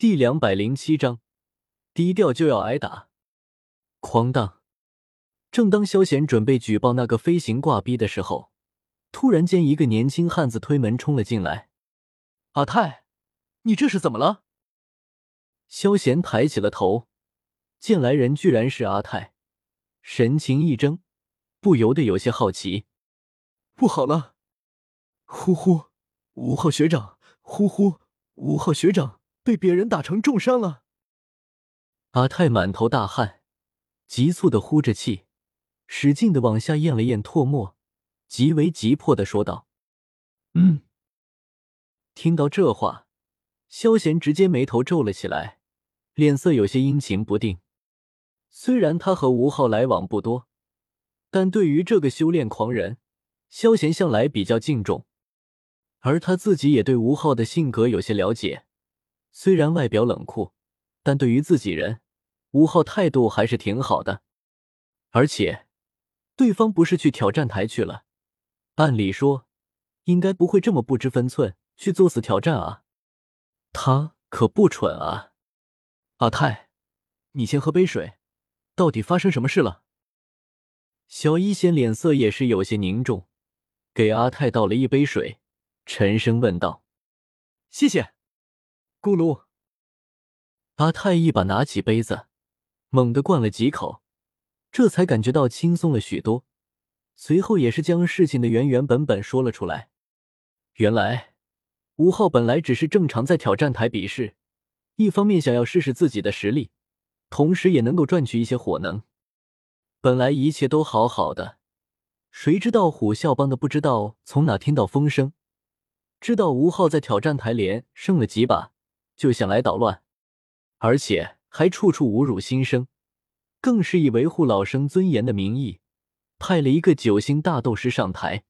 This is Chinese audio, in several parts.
第两百零七章，低调就要挨打。狂荡！正当萧贤准备举报那个飞行挂逼的时候，突然间一个年轻汉子推门冲了进来。阿泰，你这是怎么了？萧贤抬起了头，见来人居然是阿泰，神情一怔，不由得有些好奇。不好了！呼呼，五号学长！呼呼，五号学长被别人打成重伤了。阿泰满头大汗，急促的呼着气，使劲的往下咽了咽唾沫，极为急迫的说道：“嗯。”听到这话，萧贤直接眉头皱了起来，脸色有些阴晴不定。虽然他和吴昊来往不多，但对于这个修炼狂人，萧贤向来比较敬重。而他自己也对吴昊的性格有些了解，虽然外表冷酷，但对于自己人，吴昊态度还是挺好的。而且，对方不是去挑战台去了，按理说，应该不会这么不知分寸。去作死挑战啊！他可不蠢啊！阿泰，你先喝杯水，到底发生什么事了？小一仙脸色也是有些凝重，给阿泰倒了一杯水，沉声问道：“谢谢。”咕噜，阿泰一把拿起杯子，猛地灌了几口，这才感觉到轻松了许多。随后也是将事情的原原本本说了出来。原来。吴昊本来只是正常在挑战台比试，一方面想要试试自己的实力，同时也能够赚取一些火能。本来一切都好好的，谁知道虎啸帮的不知道从哪听到风声，知道吴昊在挑战台连胜了几把，就想来捣乱，而且还处处侮辱新生，更是以维护老生尊严的名义，派了一个九星大斗师上台。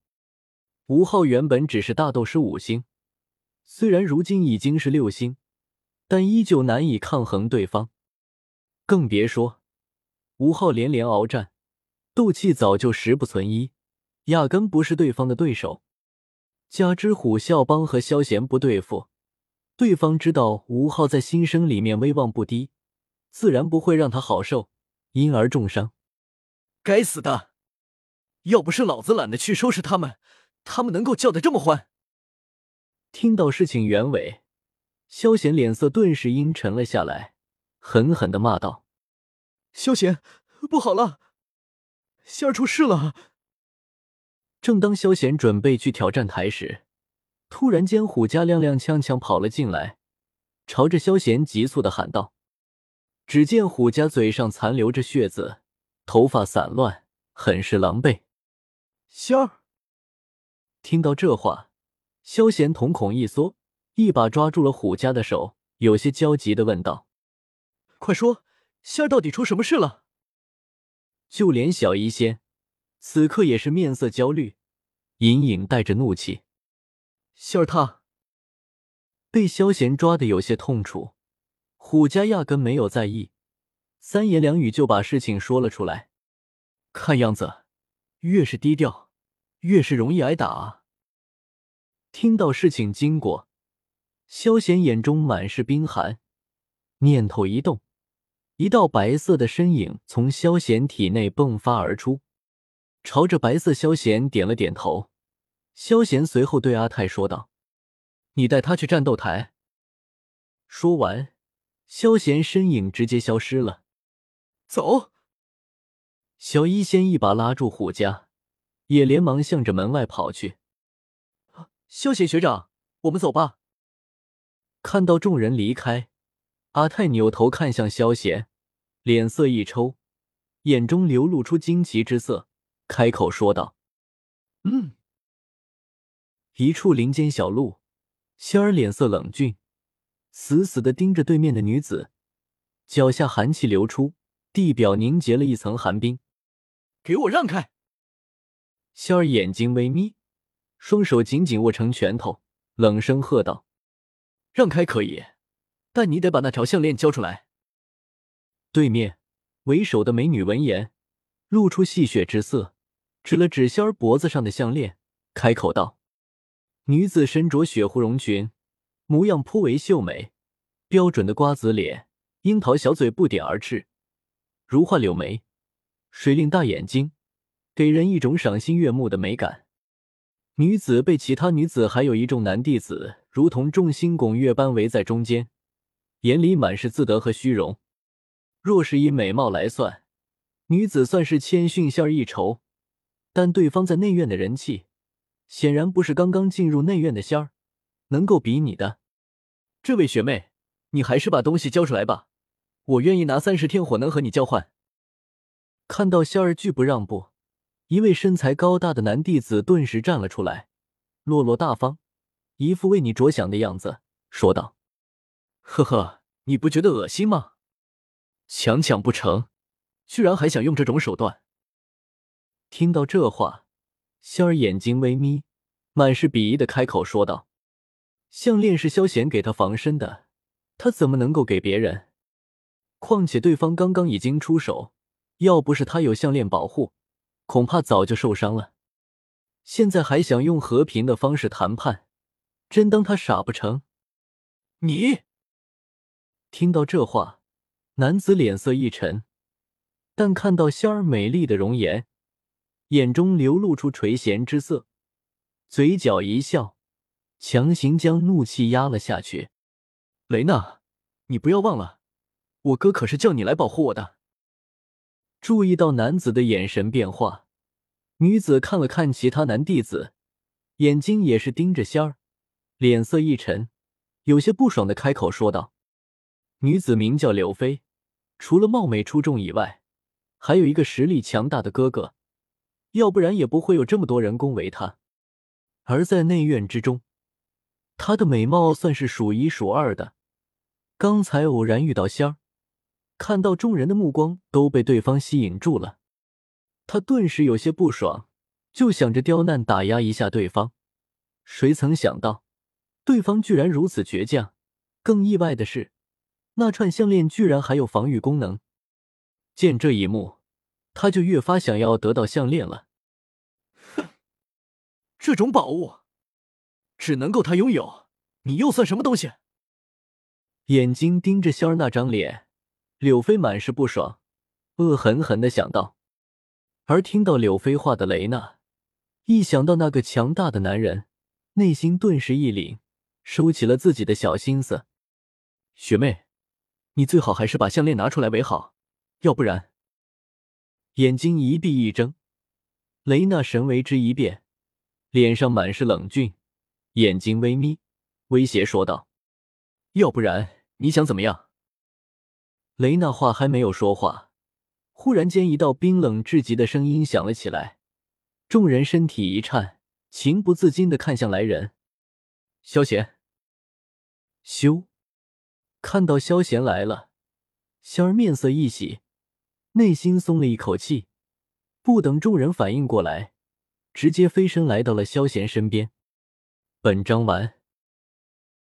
吴昊原本只是大斗师五星。虽然如今已经是六星，但依旧难以抗衡对方，更别说吴昊连连鏖战，斗气早就十不存一，压根不是对方的对手。加之虎啸帮和萧贤不对付，对方知道吴昊在新生里面威望不低，自然不会让他好受，因而重伤。该死的！要不是老子懒得去收拾他们，他们能够叫得这么欢？听到事情原委，萧贤脸色顿时阴沉了下来，狠狠的骂道：“萧贤，不好了，仙儿出事了！”正当萧贤准备去挑战台时，突然间虎家踉踉跄跄跑了进来，朝着萧贤急促的喊道：“只见虎家嘴上残留着血渍，头发散乱，很是狼狈。”仙儿听到这话。萧贤瞳孔一缩，一把抓住了虎家的手，有些焦急的问道：“快说，仙儿到底出什么事了？”就连小医仙此刻也是面色焦虑，隐隐带着怒气。仙儿他被萧贤抓的有些痛楚，虎家压根没有在意，三言两语就把事情说了出来。看样子，越是低调，越是容易挨打啊。听到事情经过，萧贤眼中满是冰寒，念头一动，一道白色的身影从萧贤体内迸发而出，朝着白色萧贤点了点头。萧贤随后对阿泰说道：“你带他去战斗台。”说完，萧贤身影直接消失了。走！小医仙一把拉住虎家，也连忙向着门外跑去。萧贤学长，我们走吧。看到众人离开，阿泰扭头看向萧贤，脸色一抽，眼中流露出惊奇之色，开口说道：“嗯。”一处林间小路，仙儿脸色冷峻，死死的盯着对面的女子，脚下寒气流出，地表凝结了一层寒冰。给我让开！仙儿眼睛微眯。双手紧紧握成拳头，冷声喝道：“让开可以，但你得把那条项链交出来。”对面为首的美女闻言，露出戏谑之色，指了指仙儿脖子上的项链，开口道：“女子身着雪狐绒裙，模样颇为秀美，标准的瓜子脸，樱桃小嘴，不点而赤，如画柳眉，水灵大眼睛，给人一种赏心悦目的美感。女子被其他女子还有一众男弟子如同众星拱月般围在中间，眼里满是自得和虚荣。若是以美貌来算，女子算是谦逊仙儿一筹，但对方在内院的人气，显然不是刚刚进入内院的仙儿能够比拟的。这位学妹，你还是把东西交出来吧，我愿意拿三十天火能和你交换。看到仙儿拒不让步。一位身材高大的男弟子顿时站了出来，落落大方，一副为你着想的样子，说道：“呵呵，你不觉得恶心吗？强抢不成，居然还想用这种手段。”听到这话，仙儿眼睛微眯，满是鄙夷的开口说道：“项链是萧贤给他防身的，他怎么能够给别人？况且对方刚刚已经出手，要不是他有项链保护。”恐怕早就受伤了，现在还想用和平的方式谈判，真当他傻不成？你听到这话，男子脸色一沉，但看到仙儿美丽的容颜，眼中流露出垂涎之色，嘴角一笑，强行将怒气压了下去。雷娜，你不要忘了，我哥可是叫你来保护我的。注意到男子的眼神变化，女子看了看其他男弟子，眼睛也是盯着仙儿，脸色一沉，有些不爽的开口说道：“女子名叫柳飞，除了貌美出众以外，还有一个实力强大的哥哥，要不然也不会有这么多人恭维她。而在内院之中，她的美貌算是数一数二的。刚才偶然遇到仙儿。”看到众人的目光都被对方吸引住了，他顿时有些不爽，就想着刁难打压一下对方。谁曾想到，对方居然如此倔强。更意外的是，那串项链居然还有防御功能。见这一幕，他就越发想要得到项链了。哼，这种宝物只能够他拥有，你又算什么东西？眼睛盯着仙儿那张脸。柳飞满是不爽，恶狠狠的想到。而听到柳飞话的雷娜，一想到那个强大的男人，内心顿时一凛，收起了自己的小心思。学妹，你最好还是把项链拿出来为好，要不然……眼睛一闭一睁，雷娜神为之一变，脸上满是冷峻，眼睛微眯，威胁说道：“要不然你想怎么样？”雷娜话还没有说话，忽然间一道冰冷至极的声音响了起来，众人身体一颤，情不自禁的看向来人。萧贤，修，看到萧贤来了，仙儿面色一喜，内心松了一口气，不等众人反应过来，直接飞身来到了萧贤身边。本章完。